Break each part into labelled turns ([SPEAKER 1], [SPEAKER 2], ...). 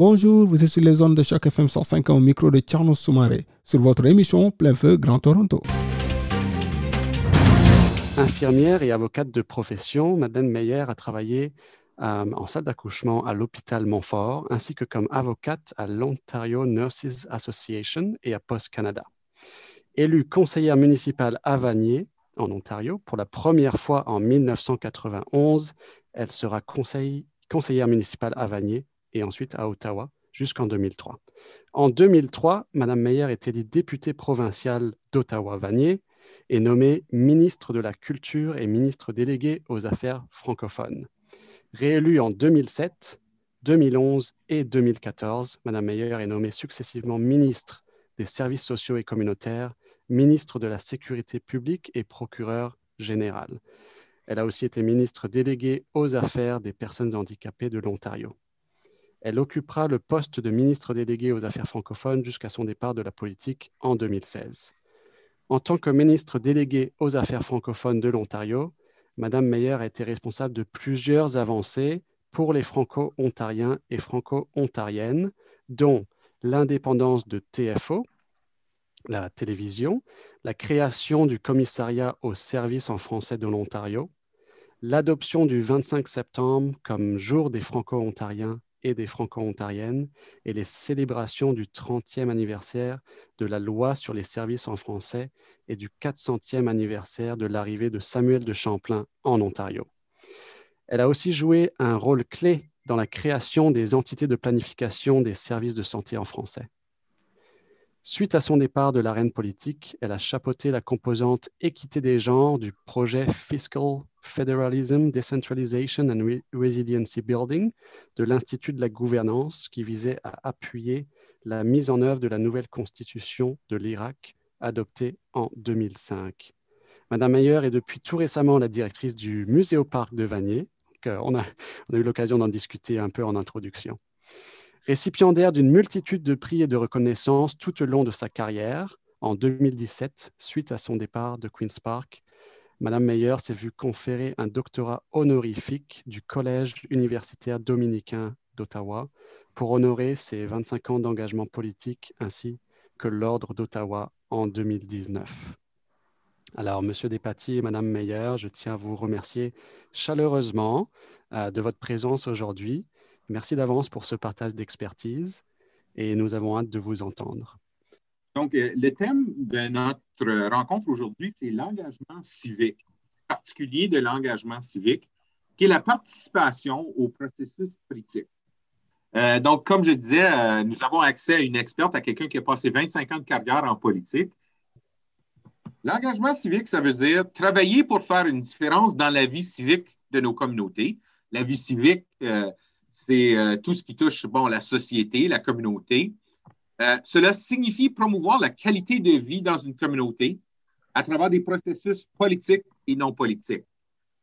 [SPEAKER 1] Bonjour, vous êtes sur les zones de chaque FM 105 au micro de Tcherno Soumaré sur votre émission Plein Feu Grand Toronto.
[SPEAKER 2] Infirmière et avocate de profession, Madeleine Meyer a travaillé euh, en salle d'accouchement à l'hôpital Montfort, ainsi que comme avocate à l'Ontario Nurses Association et à Post Canada. Élue conseillère municipale à Vanier, en Ontario, pour la première fois en 1991, elle sera conseillère municipale à Vanier et ensuite à Ottawa jusqu'en 2003. En 2003, Mme Meyer est élue députée provinciale d'Ottawa-Vanier et nommée ministre de la Culture et ministre déléguée aux Affaires francophones. Réélue en 2007, 2011 et 2014, Mme Meyer est nommée successivement ministre des Services sociaux et communautaires, ministre de la Sécurité publique et procureur général. Elle a aussi été ministre déléguée aux affaires des personnes handicapées de l'Ontario. Elle occupera le poste de ministre délégué aux Affaires francophones jusqu'à son départ de la politique en 2016. En tant que ministre délégué aux Affaires francophones de l'Ontario, Mme Meyer a été responsable de plusieurs avancées pour les franco-ontariens et franco-ontariennes, dont l'indépendance de TFO, la télévision, la création du commissariat au service en français de l'Ontario, l'adoption du 25 septembre comme jour des franco-ontariens et des franco-ontariennes et les célébrations du 30e anniversaire de la loi sur les services en français et du 400e anniversaire de l'arrivée de Samuel de Champlain en Ontario. Elle a aussi joué un rôle clé dans la création des entités de planification des services de santé en français. Suite à son départ de l'arène politique, elle a chapeauté la composante équité des genres du projet Fiscal Federalism, Decentralization and Resiliency Building de l'Institut de la gouvernance qui visait à appuyer la mise en œuvre de la nouvelle constitution de l'Irak adoptée en 2005. Madame Mayer est depuis tout récemment la directrice du Muséoparc de Vanier. on a eu l'occasion d'en discuter un peu en introduction. Récipiendaire d'une multitude de prix et de reconnaissances tout au long de sa carrière, en 2017, suite à son départ de Queen's Park, Madame Meyer s'est vue conférer un doctorat honorifique du Collège universitaire dominicain d'Ottawa pour honorer ses 25 ans d'engagement politique ainsi que l'Ordre d'Ottawa en 2019. Alors, Monsieur Despatie et Madame Meyer, je tiens à vous remercier chaleureusement euh, de votre présence aujourd'hui Merci d'avance pour ce partage d'expertise et nous avons hâte de vous entendre.
[SPEAKER 3] Donc, euh, le thème de notre rencontre aujourd'hui, c'est l'engagement civique, particulier de l'engagement civique, qui est la participation au processus politique. Euh, donc, comme je disais, euh, nous avons accès à une experte, à quelqu'un qui a passé 25 ans de carrière en politique. L'engagement civique, ça veut dire travailler pour faire une différence dans la vie civique de nos communautés. La vie civique, c'est tout ce qui touche bon, la société, la communauté. Euh, cela signifie promouvoir la qualité de vie dans une communauté à travers des processus politiques et non politiques.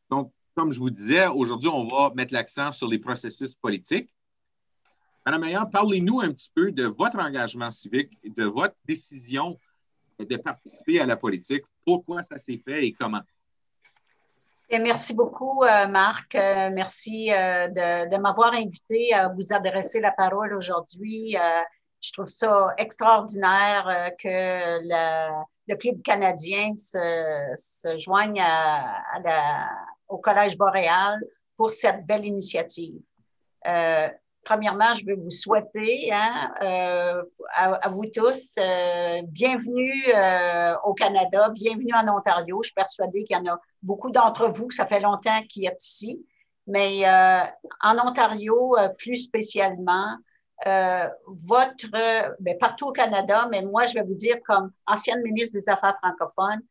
[SPEAKER 3] Donc, comme je vous disais, aujourd'hui, on va mettre l'accent sur les processus politiques. Madame Maillard, parlez-nous un petit peu de votre engagement civique, de votre décision de participer à la politique, pourquoi ça s'est fait et comment?
[SPEAKER 4] Merci beaucoup, euh, Marc. Euh, merci de, m'avoir invité à vous adresser la parole aujourd'hui. Je trouve ça extraordinaire que le, club canadien se, joigne au Collège boréal pour cette belle initiative premièrement, je veux vous souhaiter hein, euh, à, vous tous euh, bienvenue euh, au Canada, bienvenue en Ontario. Je suis persuadée qu'il y en a beaucoup d'entre vous, que ça fait longtemps qu'ils êtes ici, mais en Ontario plus spécialement, votre, ben, partout au Canada, mais moi, je vais vous dire comme ancienne ministre des Affaires francophones,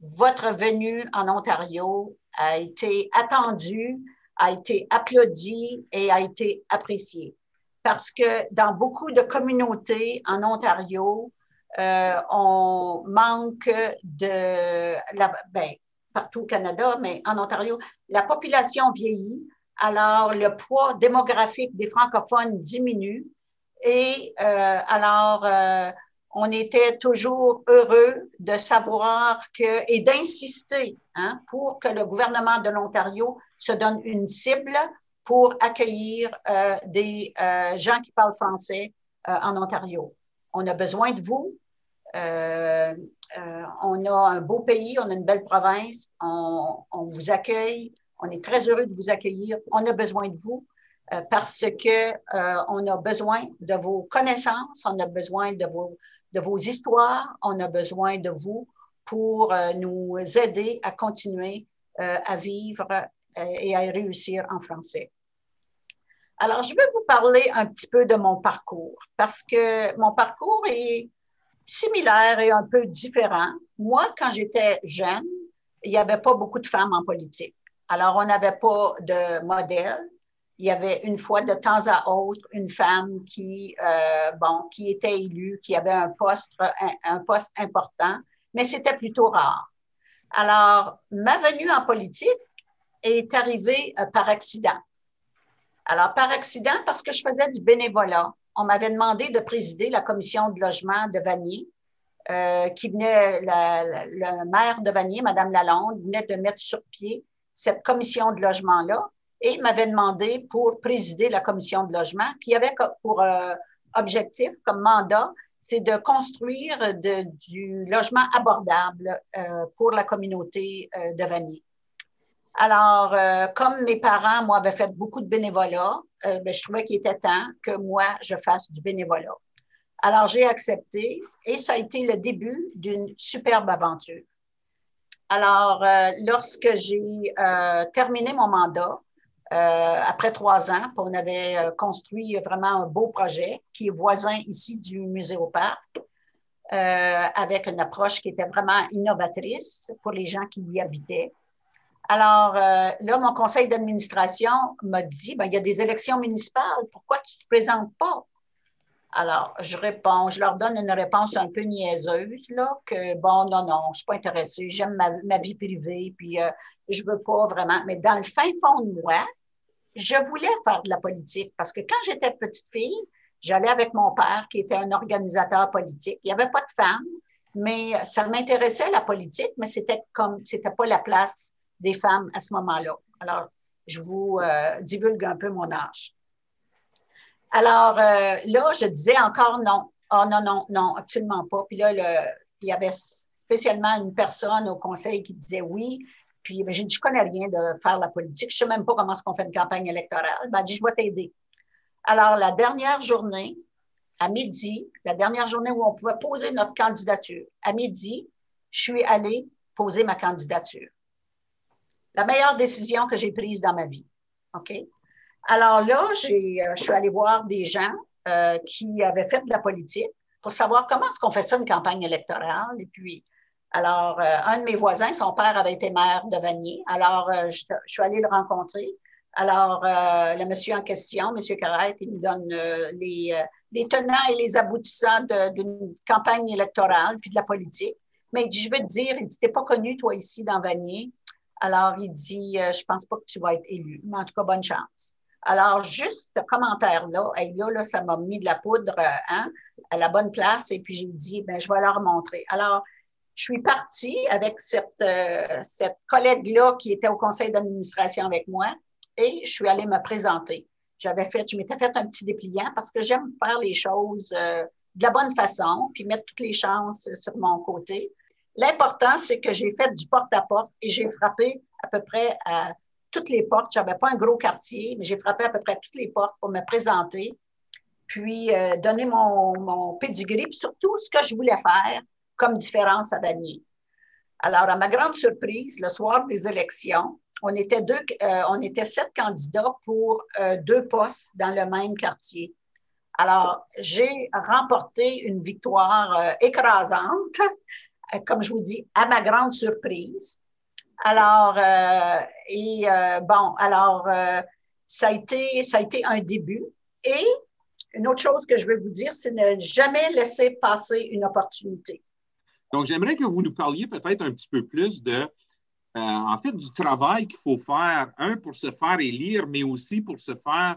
[SPEAKER 4] votre venue en Ontario a été attendue a été applaudi et a été apprécié. parce que dans beaucoup de communautés en Ontario, euh, on manque de, la, ben, partout au Canada, mais en Ontario, la population vieillit, alors le poids démographique des francophones diminue et euh, alors euh, on était toujours heureux de savoir que et d'insister hein, pour que le gouvernement de l'Ontario se donne une cible pour accueillir euh, des gens qui parlent français en Ontario. On a besoin de vous. On a un beau pays, on a une belle province, on, vous accueille, on est très heureux de vous accueillir. On a besoin de vous euh, parce que on a besoin de vos connaissances, on a besoin de vos, de vos histoires, on a besoin de vous pour nous aider à continuer à vivre et à réussir en français. Alors, je vais vous parler un petit peu de mon parcours parce que mon parcours est similaire et un peu différent. Moi, quand j'étais jeune, il n'y avait pas beaucoup de femmes en politique. Alors, on n'avait pas de modèle. Il y avait une fois de temps à autre une femme qui, euh, était élue, qui avait un poste, un, poste important, mais c'était plutôt rare. Alors, ma venue en politique est arrivée euh, par accident. Alors, par accident, parce que je faisais du bénévolat on m'avait demandé de présider la commission de logement de Vanier, euh, qui venait, le maire de Vanier, Mme Lalonde, venait de mettre sur pied cette commission de logement-là et m'avait demandé pour présider la commission de logement, qui avait pour euh, objectif, comme mandat, c'est de construire du logement abordable euh, pour la communauté euh, de Vanier. Alors, comme mes parents, moi, avaient fait beaucoup de bénévolat, ben, je trouvais qu'il était temps que moi, je fasse du bénévolat. Alors, j'ai accepté et ça a été le début d'une superbe aventure. Alors, euh, lorsque j'ai euh, terminé mon mandat, euh, après trois ans, on avait construit vraiment un beau projet qui est voisin ici du musée au parc, avec une approche qui était vraiment innovatrice pour les gens qui y habitaient. Alors, là, mon conseil d'administration m'a dit, ben, il y a des élections municipales, pourquoi tu ne te présentes pas? Alors, je réponds, je leur donne une réponse un peu niaiseuse, là, que bon, non, non, je ne suis pas intéressée, j'aime ma, ma, vie privée, puis euh, je ne veux pas vraiment. Mais dans le fin fond de moi, je voulais faire de la politique parce que quand j'étais petite fille, j'allais avec mon père qui était un organisateur politique. Il n'y avait pas de femmes, mais ça m'intéressait la politique, mais c'était comme, c'était pas la place des femmes à ce moment-là. Alors, je vous euh, divulgue un peu mon âge. Alors, euh, là, je disais encore non. Oh non, non, non, absolument pas. Puis là, il y avait spécialement une personne au conseil qui disait oui. Puis ben, j'ai dit, je connais rien de faire la politique. Je ne sais même pas comment est-ce qu'on fait une campagne électorale. Elle m'a dit, je vais t'aider. Alors, la dernière journée, à midi, la dernière journée où on pouvait poser notre candidature, à midi, je suis allée poser ma candidature la meilleure décision que j'ai prise dans ma vie. OK? Alors là, euh, je suis allée voir des gens euh, qui avaient fait de la politique pour savoir comment est-ce qu'on fait ça une campagne électorale. Et puis, alors, euh, un de mes voisins, son père avait été maire de Vanier. Alors, euh, je, suis allée le rencontrer. Alors, euh, le monsieur en question, monsieur Carrette, il me donne les, les, tenants et les aboutissants d'une campagne électorale puis de la politique. Mais il dit, je veux te dire, il dit, t'es pas connu, toi, ici, dans Vanier. Alors, il dit, euh, je pense pas que tu vas être élu, mais en tout cas, bonne chance. Alors, juste ce commentaire-là, là, là, ça m'a mis de la poudre euh, hein, à la bonne place et puis j'ai dit, ben, je vais leur montrer. Alors, je suis partie avec cette, euh, cette collègue-là qui était au conseil d'administration avec moi et je suis allée me présenter. J'avais fait, je m'étais fait un petit dépliant parce que j'aime faire les choses euh, de la bonne façon puis mettre toutes les chances sur mon côté. L'important, c'est que j'ai fait du porte-à-porte et j'ai frappé à peu près à toutes les portes. Je n'avais pas un gros quartier, mais j'ai frappé à peu près toutes les portes pour me présenter, puis euh, donner mon, mon pedigree, puis surtout ce que je voulais faire comme différence à Vanier. Alors, à ma grande surprise, le soir des élections, on était, deux, euh, on était sept candidats pour euh, deux postes dans le même quartier. Alors, j'ai remporté une victoire écrasante comme je vous dis, à ma grande surprise. Alors, euh, et euh, bon, alors, euh, ça, a été, ça a été un début. Et une autre chose que je veux vous dire, c'est ne jamais laisser passer une opportunité.
[SPEAKER 3] Donc, j'aimerais que vous nous parliez peut-être un petit peu plus de, en fait, du travail qu'il faut faire, un, pour se faire élire, mais aussi pour se faire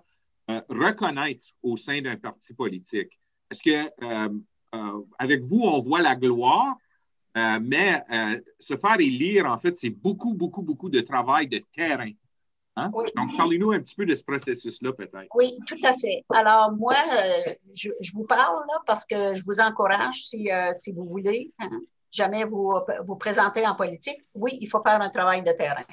[SPEAKER 3] reconnaître au sein d'un parti politique. Est-ce que, avec vous, on voit la gloire, mais se faire élire, en fait, c'est beaucoup, beaucoup, beaucoup de travail de terrain. Hein? Donc, parlez-nous un petit peu de ce processus-là, peut-être.
[SPEAKER 4] Oui, tout à fait. Alors, moi, euh, je, vous parle là, parce que je vous encourage, si, euh, si vous voulez, hein, jamais vous vous présenter en politique. Oui, il faut faire un travail de terrain.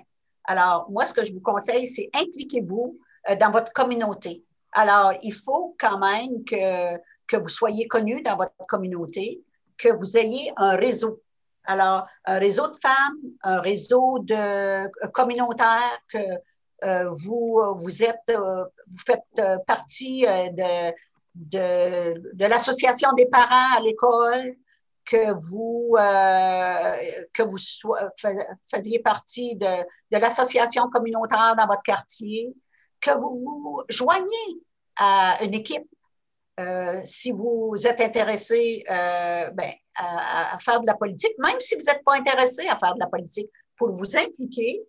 [SPEAKER 4] Alors, moi, ce que je vous conseille, c'est impliquez-vous euh, dans votre communauté. Alors, il faut quand même que, que vous soyez connu dans votre communauté, que vous ayez un réseau. Alors, un réseau de femmes, un réseau de que euh, êtes, euh, vous faites euh, partie de, l'association des parents à l'école, que vous, que faisiez partie de, de l'association communautaire dans votre quartier, que vous vous joignez à une équipe si vous êtes intéressé ben, à, faire de la politique, même si vous n'êtes pas intéressé à faire de la politique, pour vous impliquer,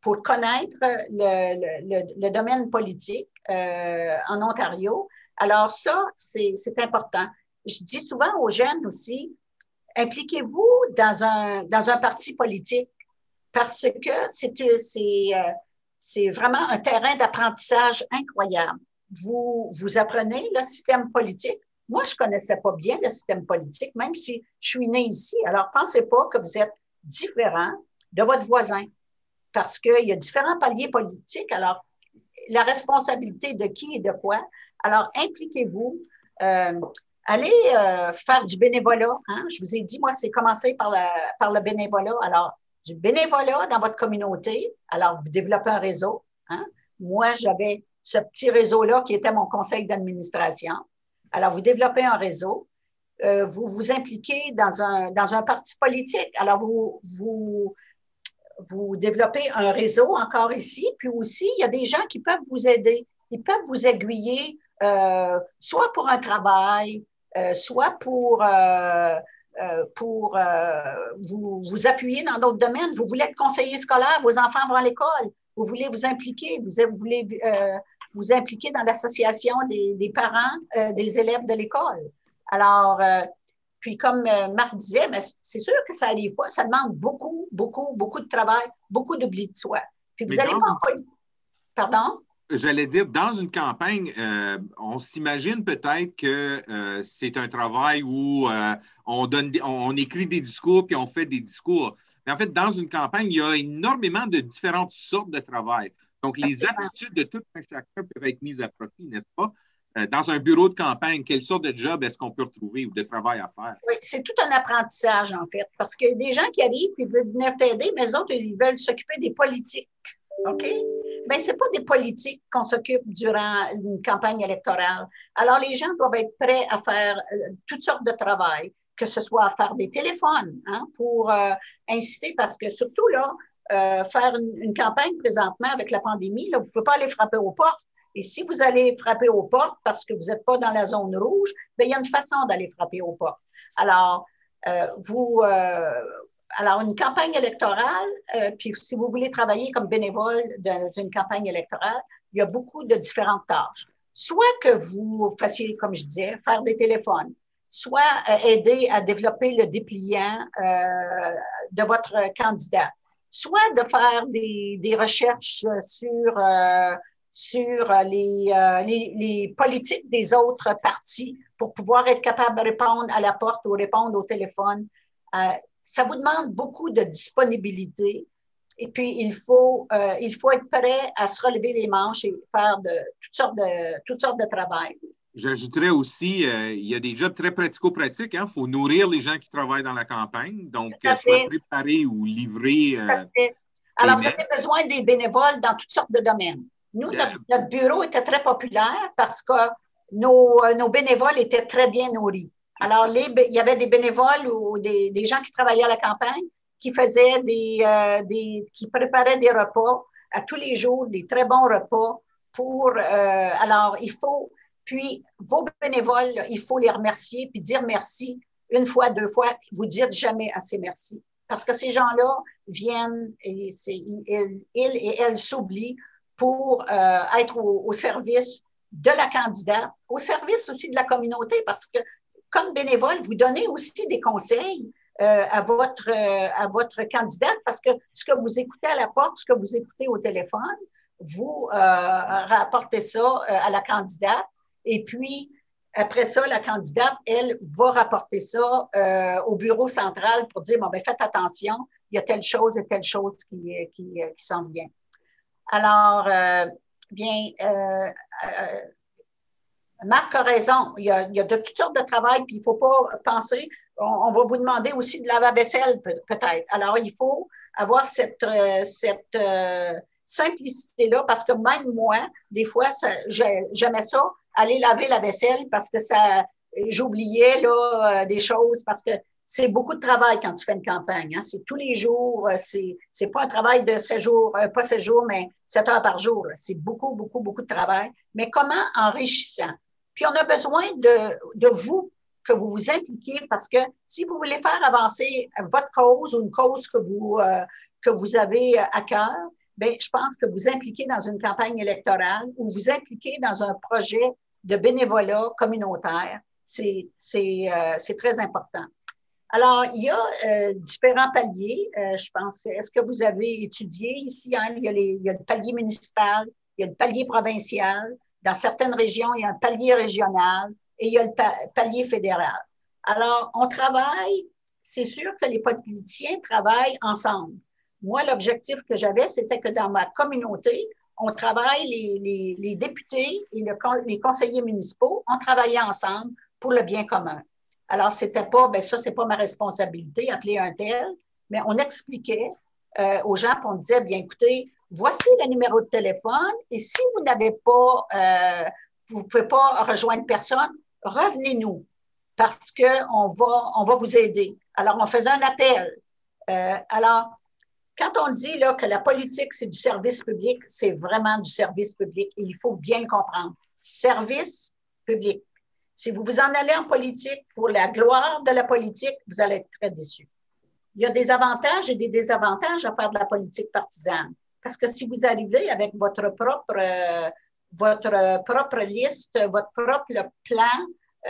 [SPEAKER 4] pour connaître le, domaine politique euh, en Ontario. Alors ça, c'est important. Je dis souvent aux jeunes aussi, impliquez-vous dans un, dans un parti politique parce que euh, c'est vraiment un terrain d'apprentissage incroyable. Vous, vous apprenez le système politique. Moi, je connaissais pas bien le système politique, même si je suis née ici. Alors, pensez pas que vous êtes différent de votre voisin parce qu'il y a différents paliers politiques. Alors, la responsabilité de qui et de quoi? Alors, impliquez-vous. Euh, allez euh, faire du bénévolat. Hein? Je vous ai dit, moi, c'est commencé par, par le bénévolat. Alors, du bénévolat dans votre communauté. Alors, vous développez un réseau. Hein? Moi, j'avais ce petit réseau-là qui était mon conseil d'administration. Alors, vous développez un réseau. Euh, vous vous impliquez dans un, dans un parti politique. Alors, vous, vous, vous développez un réseau encore ici, puis aussi, il y a des gens qui peuvent vous aider. Ils peuvent vous aiguiller, euh, soit pour un travail, euh, soit pour, pour vous, vous appuyer dans d'autres domaines. Vous voulez être conseiller scolaire, vos enfants vont à l'école. Vous voulez vous impliquer, vous, voulez vous impliquer dans l'association des, des, parents des élèves de l'école. Alors, puis comme euh, Marc disait, mais c'est sûr que ça n'arrive pas. Ça demande beaucoup, beaucoup, beaucoup de travail, beaucoup d'oubli de soi. Puis vous allez pas Pardon?
[SPEAKER 3] J'allais dire, dans une campagne, euh, on s'imagine peut-être que euh, c'est un travail où on, donne on, écrit des discours puis on fait des discours. Mais en fait, dans une campagne, il y a énormément de différentes sortes de travail. Donc, les aptitudes de tout un chacun peuvent être mises à profit, n'est-ce pas? Euh, dans un bureau de campagne, quelle sorte de job est-ce qu'on peut retrouver ou de travail à faire?
[SPEAKER 4] Oui, c'est tout un apprentissage, en fait, parce qu'il y a des gens qui arrivent et veulent venir t'aider, mais les autres, ils veulent s'occuper des politiques. OK? Mais ce n'est pas des politiques qu'on s'occupe durant une campagne électorale. Alors, les gens doivent être prêts à faire euh, toutes sortes de travail, que ce soit à faire des téléphones hein, pour euh, inciter, parce que surtout là, faire une, campagne présentement avec la pandémie, là, vous ne pouvez pas aller frapper aux portes et si vous allez frapper aux portes parce que vous n'êtes pas dans la zone rouge, bien, il y a une façon d'aller frapper aux portes. Alors, euh, vous, euh, alors, une campagne électorale, euh, puis si vous voulez travailler comme bénévole dans une campagne électorale, il y a beaucoup de différentes tâches. Soit que vous fassiez, comme je disais, faire des téléphones, soit aider à développer le dépliant de votre candidat, soit de faire des, des recherches sur sur euh, les, euh, les, les, politiques des autres partis pour pouvoir être capable de répondre à la porte ou répondre au téléphone. Euh, ça vous demande beaucoup de disponibilité. Et puis, il faut, il faut être prêt à se relever les manches et faire de, toutes, sortes de, toutes sortes de travail.
[SPEAKER 3] J'ajouterais aussi, il y a des jobs très pratico-pratiques. Il hein. faut nourrir les gens qui travaillent dans la campagne. Donc, soit préparer ou livrer.
[SPEAKER 4] Alors, vous avez besoin des bénévoles dans toutes sortes de domaines. Nous, notre, bureau était très populaire parce que nos, euh, nos, bénévoles étaient très bien nourris. Alors, les, il y avait des bénévoles ou des, des, gens qui travaillaient à la campagne qui faisaient des, euh, des, qui préparaient des repas à tous les jours, des très bons repas pour, euh, alors, il faut, Puis, vos bénévoles, il faut les remercier, puis dire merci une fois, deux fois. Vous dites jamais assez merci. Parce que ces gens-là viennent et ils, et elles s'oublient pour euh, être au, service de la candidate, au service aussi de la communauté, parce que comme bénévole, vous donnez aussi des conseils euh, à, votre, euh, à votre candidate, parce que ce que vous écoutez à la porte, ce que vous écoutez au téléphone, vous rapportez ça à la candidate. Et puis, après ça, la candidate, elle, va rapporter ça au bureau central pour dire, bon, ben, faites attention, il y a telle chose et telle chose qui, qui, qui s'en vient. Alors, euh, bien, euh, euh, Marc a raison. Il y a, de toutes sortes de travail, puis il ne faut pas penser. On, va vous demander aussi de laver vaisselle, peut-être. Alors, il faut avoir cette, cette simplicité-là, parce que même moi, des fois, j'aimais ça, aller laver la vaisselle parce que ça, j'oubliais là, des choses, parce que c'est beaucoup de travail quand tu fais une campagne. Hein. C'est tous les jours. Euh, c'est, c'est pas un travail de 7 jours, euh, pas 7 jours, mais 7 heures par jour. C'est beaucoup, beaucoup, beaucoup de travail. Mais comment enrichissant? Puis on a besoin de, de vous, que vous vous impliquiez, parce que si vous voulez faire avancer votre cause ou une cause que vous, euh, que vous avez à cœur, bien, je pense que vous impliquez dans une campagne électorale ou vous impliquez dans un projet de bénévolat communautaire, c'est, c'est très important. Alors, il y a euh, différents paliers, euh, je pense. Est-ce que vous avez étudié ici? Hein? Il, y a il, y a le palier municipal, il y a le palier provincial. Dans certaines régions, il y a un palier régional et il y a le palier fédéral. Alors, on travaille, c'est sûr que les politiciens travaillent ensemble. Moi, l'objectif que j'avais, c'était que dans ma communauté, on travaille, les, députés et le, les conseillers municipaux, on travaillait ensemble pour le bien commun. Alors, c'était pas, ben ça, c'est pas ma responsabilité, appeler un tel, mais on expliquait euh, aux gens, on disait, bien écoutez, voici le numéro de téléphone, et si vous n'avez pas, euh, vous ne pouvez pas rejoindre personne, revenez-nous, parce qu'on va, on va vous aider. Alors, on faisait un appel. Euh, alors, quand on dit là, que la politique, c'est du service public, c'est vraiment du service public et il faut bien le comprendre. Service public. Si vous vous en allez en politique pour la gloire de la politique, vous allez être très déçu. Il y a des avantages et des désavantages à faire de la politique partisane. Parce que si vous arrivez avec votre propre, euh, votre propre liste, votre propre plan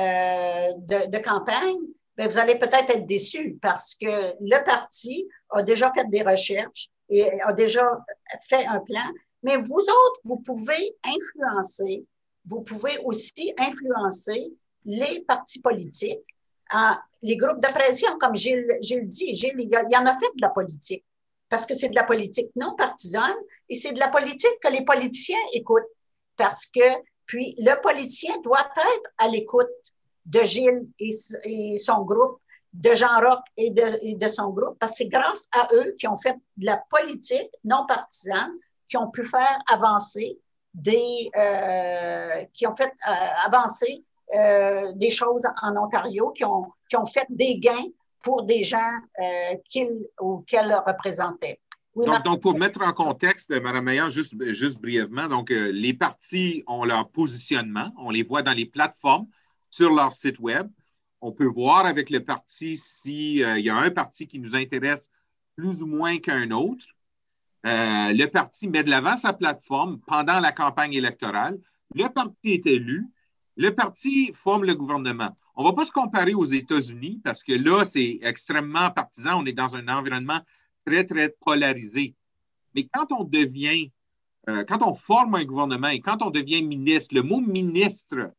[SPEAKER 4] euh, de, de, campagne, bien, vous allez peut-être être déçu parce que le parti a déjà fait des recherches et a déjà fait un plan. Mais vous autres, vous pouvez influencer vous pouvez aussi influencer les partis politiques, les groupes de pression, comme Gilles, Gilles dit. Gilles, il y, en a fait de la politique, parce que c'est de la politique non partisane et c'est de la politique que les politiciens écoutent, parce que, puis, le politicien doit être à l'écoute de Gilles et, son groupe, de Jean Roch et de, et de son groupe, parce que c'est grâce à eux qui ont fait de la politique non partisane, qui ont pu faire avancer des, euh, qui ont fait euh, avancer euh, des choses en Ontario, qui ont, qui ont fait des gains pour des gens qu'ils ou qu'elle représentait.
[SPEAKER 3] donc, pour mettre en contexte, Mme Meyer, juste, juste brièvement, donc les partis ont leur positionnement, on les voit dans les plateformes sur leur site Web. On peut voir avec le parti s'il y a un parti qui nous intéresse plus ou moins qu'un autre. Euh, le parti met de l'avant sa plateforme pendant la campagne électorale. Le parti est élu. Le parti forme le gouvernement. On ne va pas se comparer aux États-Unis parce que là, c'est extrêmement partisan. On est dans un environnement très, très polarisé. Mais quand on devient, euh, quand on forme un gouvernement et quand on devient ministre, le mot ministre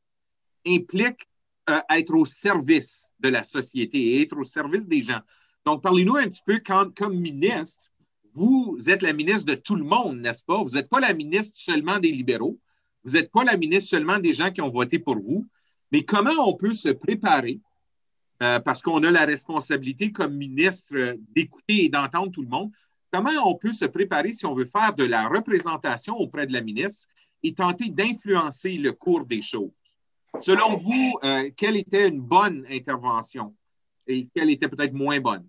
[SPEAKER 3] implique euh, être au service de la société et être au service des gens. Donc, parlez-nous un petit peu quand, comme ministre, vous êtes la ministre de tout le monde, n'est-ce pas? Vous n'êtes pas la ministre seulement des libéraux. Vous n'êtes pas la ministre seulement des gens qui ont voté pour vous. Mais comment on peut se préparer, euh, parce qu'on a la responsabilité comme ministre d'écouter et d'entendre tout le monde, comment on peut se préparer si on veut faire de la représentation auprès de la ministre et tenter d'influencer le cours des choses? Selon vous, euh, quelle était une bonne intervention et quelle était peut-être moins bonne?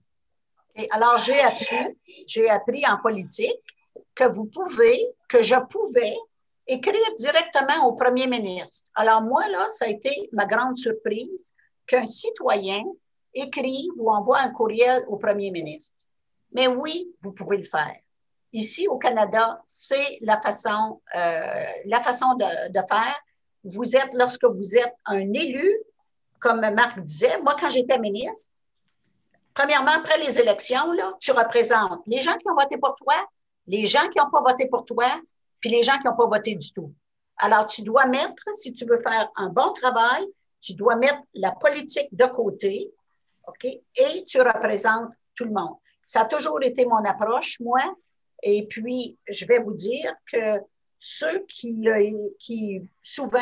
[SPEAKER 4] alors, j'ai appris, j'ai appris en politique que vous pouvez, que je pouvais écrire directement au premier ministre. Alors moi, là, ça a été ma grande surprise qu'un citoyen écrive ou envoie un courriel au premier ministre. Mais oui, vous pouvez le faire. Ici, au Canada, c'est la façon, euh, la façon de, de, faire. Vous êtes, lorsque vous êtes un élu, comme Marc disait, moi, quand j'étais ministre, premièrement, après les élections, là, tu représentes les gens qui ont voté pour toi, les gens qui n'ont pas voté pour toi, puis les gens qui n'ont pas voté du tout. Alors, tu dois mettre, si tu veux faire un bon travail, tu dois mettre la politique de côté, OK? Et tu représentes tout le monde. Ça a toujours été mon approche, moi. Et puis, je vais vous dire que ceux qui, qui souvent,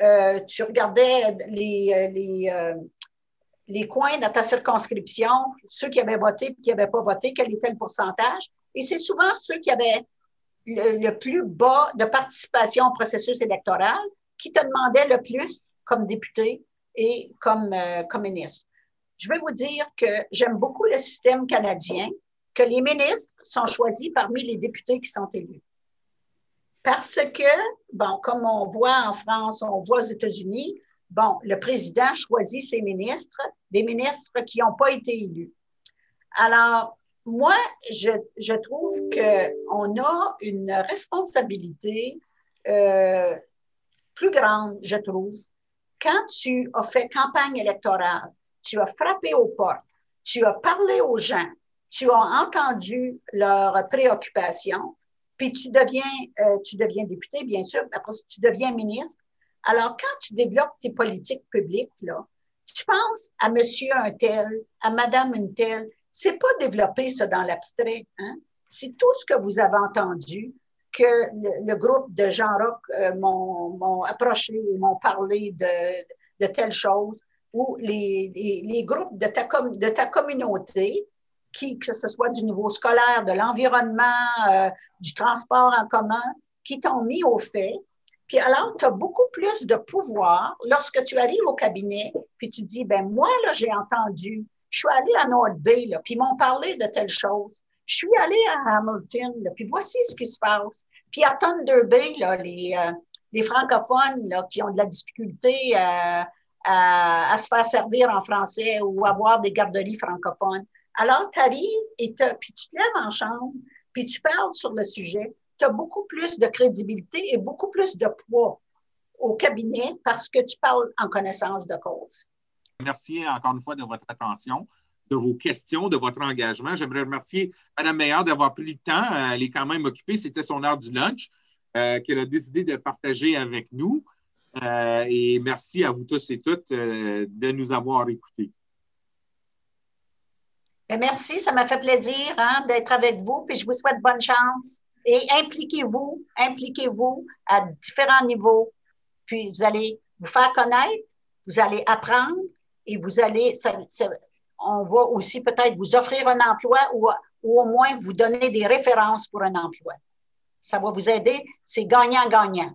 [SPEAKER 4] euh, tu regardais les, les, euh, les coins dans ta circonscription, ceux qui avaient voté et qui n'avaient pas voté, quel était le pourcentage? Et c'est souvent ceux qui avaient le, plus bas de participation au processus électoral qui te demandaient le plus comme député et comme, euh, comme ministre. Je vais vous dire que j'aime beaucoup le système canadien, que les ministres sont choisis parmi les députés qui sont élus. Parce que, bon, comme on voit en France, on voit aux États-Unis, bon, le président choisit ses ministres, des ministres qui n'ont pas été élus. Alors, moi, je, je trouve qu'on a une responsabilité euh, plus grande, je trouve, quand tu as fait campagne électorale, tu as frappé aux portes, tu as parlé aux gens, tu as entendu leurs préoccupations, puis tu deviens, euh, tu deviens député, bien sûr, après tu deviens ministre. Alors, quand tu développes tes politiques publiques, là, tu penses à monsieur un tel, à madame un tel. C'est pas développer ça dans l'abstrait. Hein? C'est tout ce que vous avez entendu, que le, groupe de Jean Roch euh, m'ont approché, m'ont parlé de, de telle chose, ou les, les, les groupes de ta, de ta communauté, qui, que ce soit du niveau scolaire, de l'environnement, euh, du transport en commun, qui t'ont mis au fait. Puis alors, tu as beaucoup plus de pouvoir lorsque tu arrives au cabinet, puis tu dis, ben moi, là, j'ai entendu, je suis allé à North Bay, là, puis ils m'ont parlé de telle chose. Je suis allé à Hamilton, là, puis voici ce qui se passe. Puis à Thunder Bay, là, les, euh, les francophones là, qui ont de la difficulté euh, à, à, se faire servir en français ou avoir des garderies francophones. Alors, tu arrives et puis tu te lèves en chambre, puis tu parles sur le sujet. Tu as beaucoup plus de crédibilité et beaucoup plus de poids au cabinet parce que tu parles en connaissance de cause.
[SPEAKER 3] Merci encore une fois de votre attention de vos questions, de votre engagement. J'aimerais remercier Mme Meillard d'avoir pris le temps. Elle est quand même occupée. C'était son heure du lunch euh, qu'elle a décidé de partager avec nous. Euh, et merci à vous tous et toutes euh, de nous avoir écoutés.
[SPEAKER 4] Ben, merci, ça m'a fait plaisir hein, d'être avec vous. Puis je vous souhaite bonne chance. Et impliquez-vous, impliquez-vous à différents niveaux. Puis vous allez vous faire connaître, vous allez apprendre et vous allez, on va aussi peut-être vous offrir un emploi ou, ou, au moins vous donner des références pour un emploi. Ça va vous aider. C'est gagnant-gagnant.